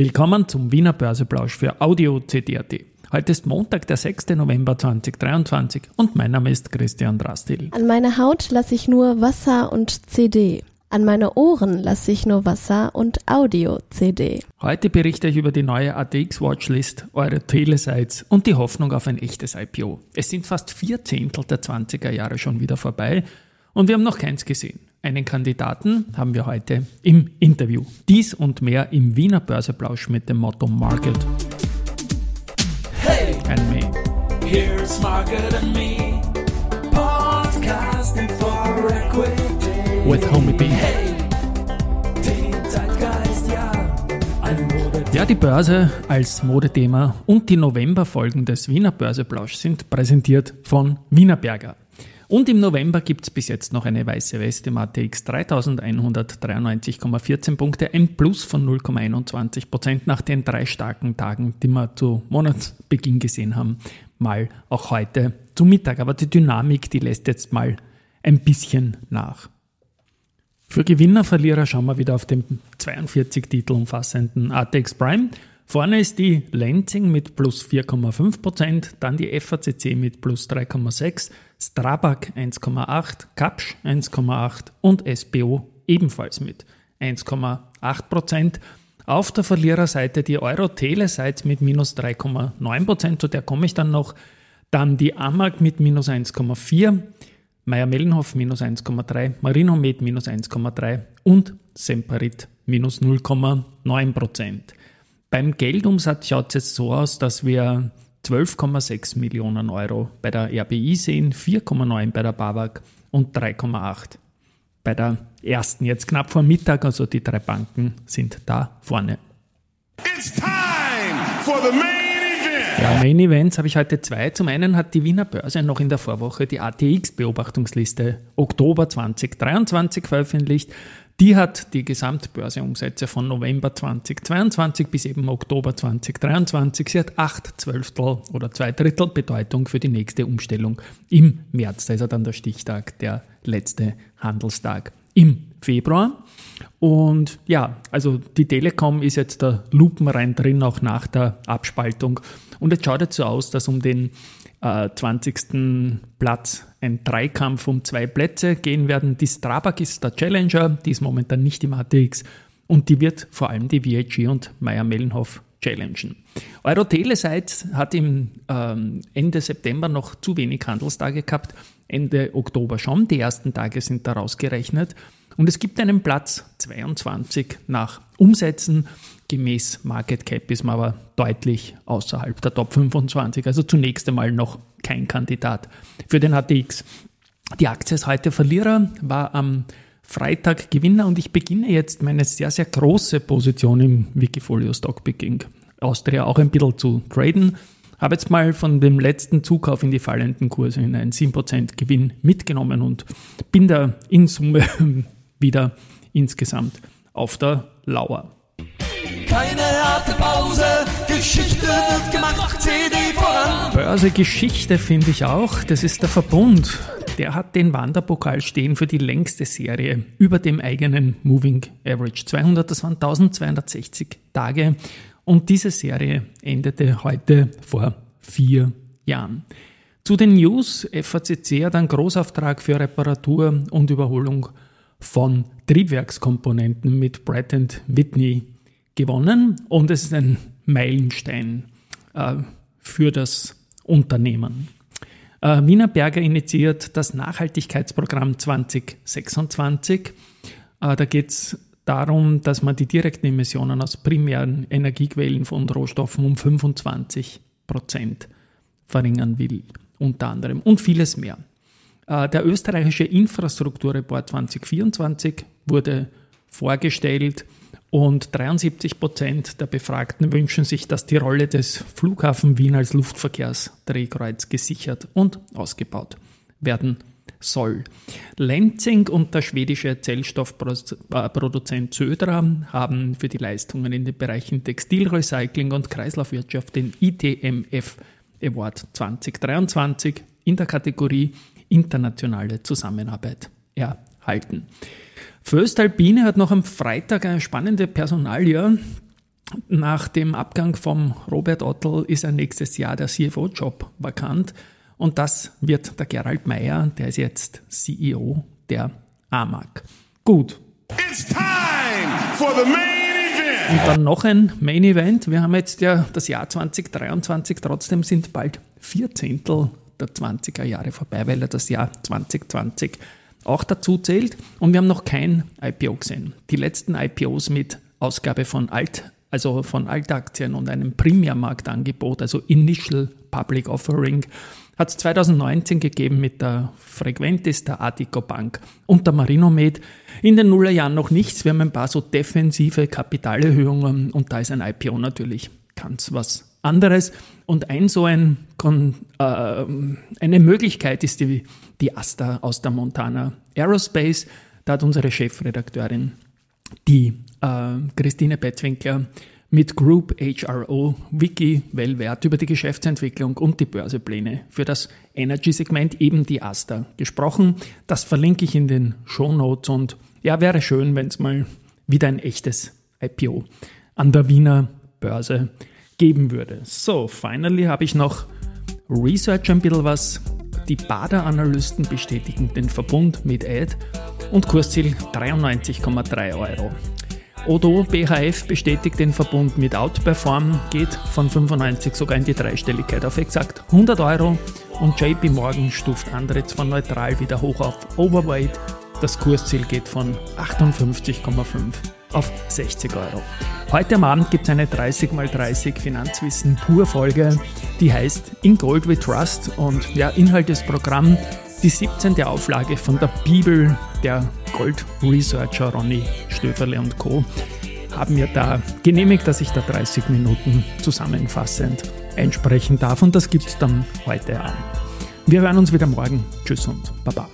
Willkommen zum Wiener Börseplausch für Audio CD.at. Heute ist Montag, der 6. November 2023 und mein Name ist Christian Drastil. An meine Haut lasse ich nur Wasser und CD. An meine Ohren lasse ich nur Wasser und Audio-CD. Heute berichte ich über die neue ATX Watchlist, eure Telesites und die Hoffnung auf ein echtes IPO. Es sind fast vier Zehntel der 20er Jahre schon wieder vorbei und wir haben noch keins gesehen. Einen Kandidaten haben wir heute im Interview. Dies und mehr im Wiener Börseplausch mit dem Motto Market. Hey, and me. Here's Market and me. Podcasting for equity. With Homie B. Hey, den Zeitgeist, ja. Ein Mode Ja, die Börse als Modethema und die Novemberfolgen des Wiener Börseplausch sind präsentiert von Wienerberger. Und im November gibt es bis jetzt noch eine weiße Weste im ATX 3193,14 Punkte, ein Plus von 0,21 Prozent nach den drei starken Tagen, die wir zu Monatsbeginn gesehen haben, mal auch heute zu Mittag. Aber die Dynamik, die lässt jetzt mal ein bisschen nach. Für Gewinner, Verlierer schauen wir wieder auf den 42 Titel umfassenden ATX Prime. Vorne ist die Lenzing mit plus 4,5%, dann die FACC mit plus 3,6%, Strabag 1,8%, Kapsch 1,8% und SBO ebenfalls mit 1,8%. Auf der Verliererseite die Euro-Telesites mit minus 3,9%, zu der komme ich dann noch. Dann die AMAG mit minus 1,4%, Meier-Mellenhof minus 1,3%, Marinomed minus 1,3% und Semperit minus 0,9%. Beim Geldumsatz schaut es jetzt so aus, dass wir 12,6 Millionen Euro bei der RBI sehen, 4,9 bei der BAWAG und 3,8 bei der ersten. Jetzt knapp vor Mittag, also die drei Banken sind da vorne. It's time for the main event. Ja, Main Events habe ich heute zwei. Zum einen hat die Wiener Börse noch in der Vorwoche die ATX-Beobachtungsliste Oktober 2023 veröffentlicht. Die hat die Gesamtbörseumsätze von November 2022 bis eben Oktober 2023. Sie hat acht Zwölftel oder zwei Drittel Bedeutung für die nächste Umstellung im März. Da ist ja dann der Stichtag, der letzte Handelstag im Februar. Und ja, also die Telekom ist jetzt der Lupenrein drin, auch nach der Abspaltung. Und es schaut jetzt so aus, dass um den äh, 20. Platz ein Dreikampf um zwei Plätze gehen werden. Die Strabag ist der Challenger, die ist momentan nicht im ATX und die wird vor allem die VIG und Meyer-Mellenhof challengen. Euro Telesites hat im ähm, Ende September noch zu wenig Handelstage gehabt, Ende Oktober schon. Die ersten Tage sind da rausgerechnet. Und es gibt einen Platz 22 nach Umsätzen. Gemäß Market Cap ist man aber deutlich außerhalb der Top 25. Also zunächst einmal noch kein Kandidat für den ATX. Die Aktie ist heute Verlierer, war am Freitag Gewinner und ich beginne jetzt meine sehr, sehr große Position im Wikifolio Stockpicking Austria auch ein bisschen zu traden. Habe jetzt mal von dem letzten Zukauf in die fallenden Kurse in einen 7% Gewinn mitgenommen und bin da in Summe wieder insgesamt auf der Lauer. Keine harte Pause, Geschichte wird gemacht, CD voran. Börsegeschichte finde ich auch. Das ist der Verbund. Der hat den Wanderpokal stehen für die längste Serie über dem eigenen Moving Average. 200, das waren 1260 Tage. Und diese Serie endete heute vor vier Jahren. Zu den News, FACC hat einen Großauftrag für Reparatur und Überholung von Triebwerkskomponenten mit Pratt Whitney gewonnen und es ist ein Meilenstein äh, für das Unternehmen. Äh, Wiener Berger initiiert das Nachhaltigkeitsprogramm 2026. Äh, da geht es darum, dass man die direkten Emissionen aus primären Energiequellen von Rohstoffen um 25 Prozent verringern will, unter anderem und vieles mehr. Äh, der österreichische Infrastrukturreport 2024 wurde vorgestellt und 73 Prozent der Befragten wünschen sich, dass die Rolle des Flughafen Wien als Luftverkehrsdrehkreuz gesichert und ausgebaut werden soll. Lenzing und der schwedische Zellstoffproduzent Södra haben für die Leistungen in den Bereichen Textilrecycling und Kreislaufwirtschaft den ITMF Award 2023 in der Kategorie Internationale Zusammenarbeit erhalten. Föstalpine hat noch am Freitag eine spannende Personalie nach dem Abgang von Robert Ottel ist ein nächstes Jahr der CFO-Job vakant. Und das wird der Gerald Meyer, der ist jetzt CEO der AMAG. Gut. It's time for the main event. Und dann noch ein Main Event. Wir haben jetzt ja das Jahr 2023, trotzdem sind bald vier Zehntel der 20er Jahre vorbei, weil er das Jahr 2020 auch dazu zählt. Und wir haben noch kein IPO gesehen. Die letzten IPOs mit Ausgabe von Alt, also von Altaktien und einem Primärmarktangebot, also Initial Public Offering, hat es 2019 gegeben mit der Frequentis, der Artico Bank und der Marinomed. In den Nullerjahren noch nichts. Wir haben ein paar so defensive Kapitalerhöhungen und da ist ein IPO natürlich ganz was anderes. Und ein so ein, äh, eine Möglichkeit ist die, die Asta aus der Montana Aerospace. Da hat unsere Chefredakteurin, die äh, Christine Bettwinkler, mit Group HRO Wiki Wellwert über die Geschäftsentwicklung und die Börsepläne für das Energy-Segment, eben die Asta, gesprochen. Das verlinke ich in den Show Notes und ja, wäre schön, wenn es mal wieder ein echtes IPO an der Wiener Börse geben würde. So, finally habe ich noch Research ein bisschen was. Die Bader-Analysten bestätigen den Verbund mit Ad und Kursziel 93,3 Euro. Odo BHF bestätigt den Verbund mit Outperform, geht von 95 sogar in die Dreistelligkeit auf exakt 100 Euro und JP Morgan stuft Andritz von neutral wieder hoch auf Overweight. Das Kursziel geht von 58,5 auf 60 Euro. Heute am Abend gibt es eine 30x30 Finanzwissen pur Folge, die heißt In Gold We Trust und ja, Inhalt des Programms die 17. Auflage von der Bibel der Gold Researcher Ronny Stöferle und Co. haben mir da genehmigt, dass ich da 30 Minuten zusammenfassend einsprechen darf und das gibt es dann heute Abend. Wir hören uns wieder morgen. Tschüss und Baba.